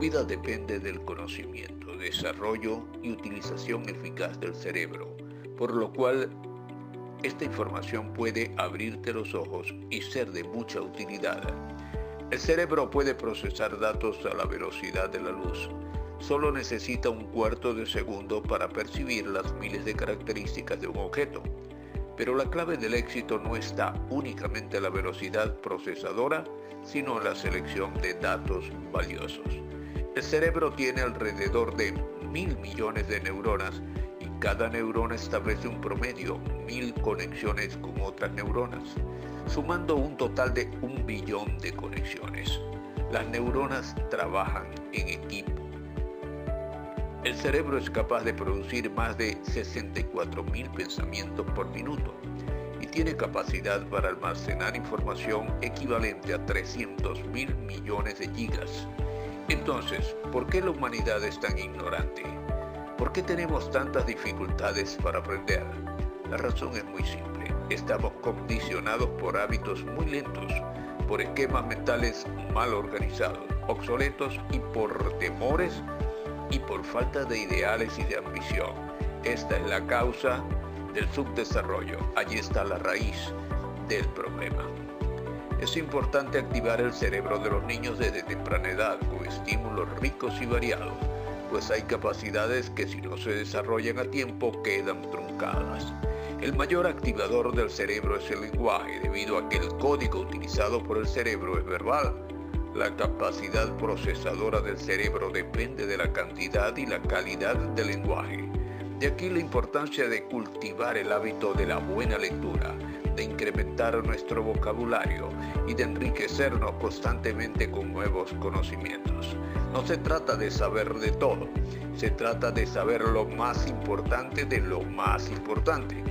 Vida depende del conocimiento, desarrollo y utilización eficaz del cerebro, por lo cual esta información puede abrirte los ojos y ser de mucha utilidad. El cerebro puede procesar datos a la velocidad de la luz. Solo necesita un cuarto de segundo para percibir las miles de características de un objeto. Pero la clave del éxito no está únicamente en la velocidad procesadora, sino en la selección de datos valiosos. El cerebro tiene alrededor de mil millones de neuronas cada neurona establece un promedio, mil conexiones con otras neuronas, sumando un total de un billón de conexiones. Las neuronas trabajan en equipo. El cerebro es capaz de producir más de 64 mil pensamientos por minuto y tiene capacidad para almacenar información equivalente a 300 mil millones de gigas. Entonces, ¿por qué la humanidad es tan ignorante? ¿Por qué tenemos tantas dificultades para aprender? La razón es muy simple. Estamos condicionados por hábitos muy lentos, por esquemas mentales mal organizados, obsoletos y por temores y por falta de ideales y de ambición. Esta es la causa del subdesarrollo. Allí está la raíz del problema. Es importante activar el cerebro de los niños desde temprana edad con estímulos ricos y variados pues hay capacidades que si no se desarrollan a tiempo quedan truncadas. El mayor activador del cerebro es el lenguaje, debido a que el código utilizado por el cerebro es verbal. La capacidad procesadora del cerebro depende de la cantidad y la calidad del lenguaje. De aquí la importancia de cultivar el hábito de la buena lectura, de incrementar nuestro vocabulario y de enriquecernos constantemente con nuevos conocimientos. No se trata de saber de todo, se trata de saber lo más importante de lo más importante.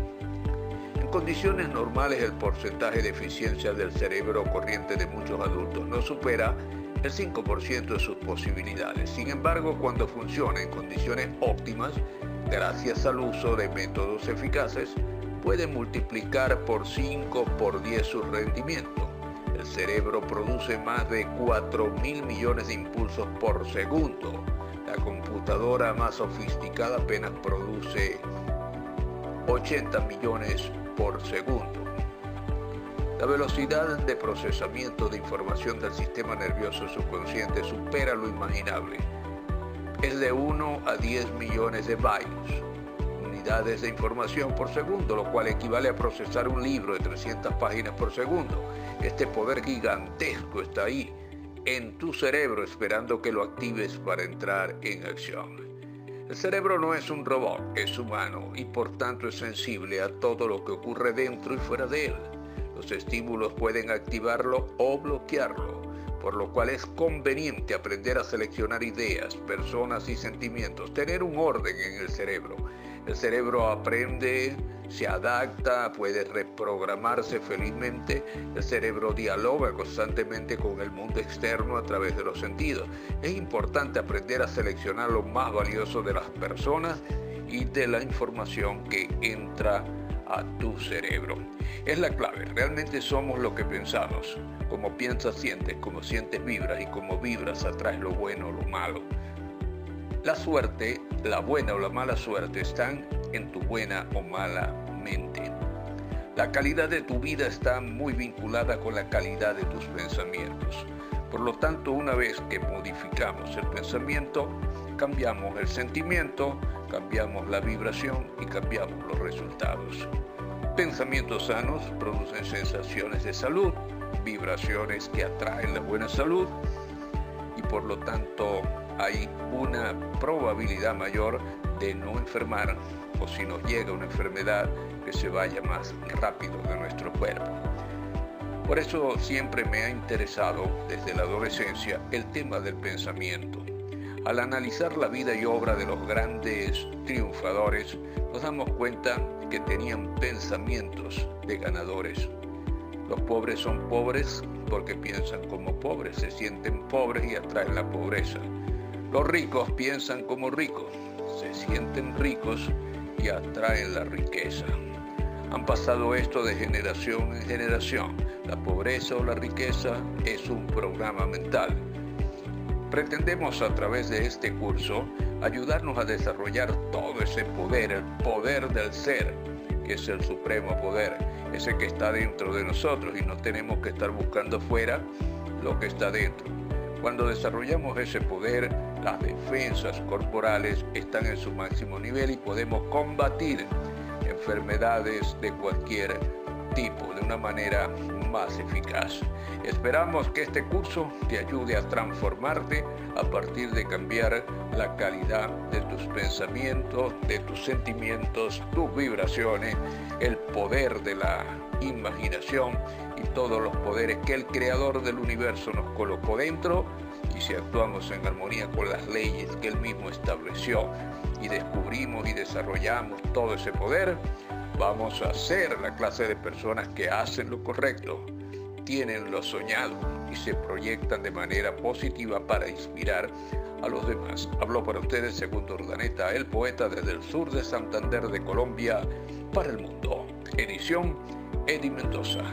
En condiciones normales el porcentaje de eficiencia del cerebro corriente de muchos adultos no supera el 5% de sus posibilidades. Sin embargo, cuando funciona en condiciones óptimas, gracias al uso de métodos eficaces, puede multiplicar por 5 por 10 su rendimiento. El cerebro produce más de 4 mil millones de impulsos por segundo. La computadora más sofisticada apenas produce 80 millones por segundo. La velocidad de procesamiento de información del sistema nervioso subconsciente supera lo imaginable. Es de 1 a 10 millones de bytes de información por segundo, lo cual equivale a procesar un libro de 300 páginas por segundo. Este poder gigantesco está ahí, en tu cerebro, esperando que lo actives para entrar en acción. El cerebro no es un robot, es humano y por tanto es sensible a todo lo que ocurre dentro y fuera de él. Los estímulos pueden activarlo o bloquearlo, por lo cual es conveniente aprender a seleccionar ideas, personas y sentimientos, tener un orden en el cerebro el cerebro aprende, se adapta, puede reprogramarse felizmente. El cerebro dialoga constantemente con el mundo externo a través de los sentidos. Es importante aprender a seleccionar lo más valioso de las personas y de la información que entra a tu cerebro. Es la clave, realmente somos lo que pensamos. Como piensas, sientes, como sientes, vibras y como vibras atraes lo bueno o lo malo. La suerte, la buena o la mala suerte están en tu buena o mala mente. La calidad de tu vida está muy vinculada con la calidad de tus pensamientos. Por lo tanto, una vez que modificamos el pensamiento, cambiamos el sentimiento, cambiamos la vibración y cambiamos los resultados. Pensamientos sanos producen sensaciones de salud, vibraciones que atraen la buena salud y por lo tanto hay una probabilidad mayor de no enfermar o si nos llega una enfermedad que se vaya más rápido de nuestro cuerpo. Por eso siempre me ha interesado desde la adolescencia el tema del pensamiento. Al analizar la vida y obra de los grandes triunfadores, nos damos cuenta que tenían pensamientos de ganadores. Los pobres son pobres porque piensan como pobres, se sienten pobres y atraen la pobreza. Los ricos piensan como ricos, se sienten ricos y atraen la riqueza. Han pasado esto de generación en generación. La pobreza o la riqueza es un programa mental. Pretendemos a través de este curso ayudarnos a desarrollar todo ese poder, el poder del ser, que es el supremo poder, ese que está dentro de nosotros y no tenemos que estar buscando fuera lo que está dentro. Cuando desarrollamos ese poder, las defensas corporales están en su máximo nivel y podemos combatir enfermedades de cualquier tipo de una manera más eficaz. Esperamos que este curso te ayude a transformarte a partir de cambiar la calidad de tus pensamientos, de tus sentimientos, tus vibraciones, el poder de la imaginación y todos los poderes que el creador del universo nos colocó dentro y si actuamos en armonía con las leyes que él mismo estableció y descubrimos y desarrollamos todo ese poder, vamos a ser la clase de personas que hacen lo correcto, tienen lo soñado y se proyectan de manera positiva para inspirar a los demás. Habló para ustedes Segundo Urdaneta, el poeta desde el sur de Santander de Colombia para el mundo. Edición Eddie Mendoza.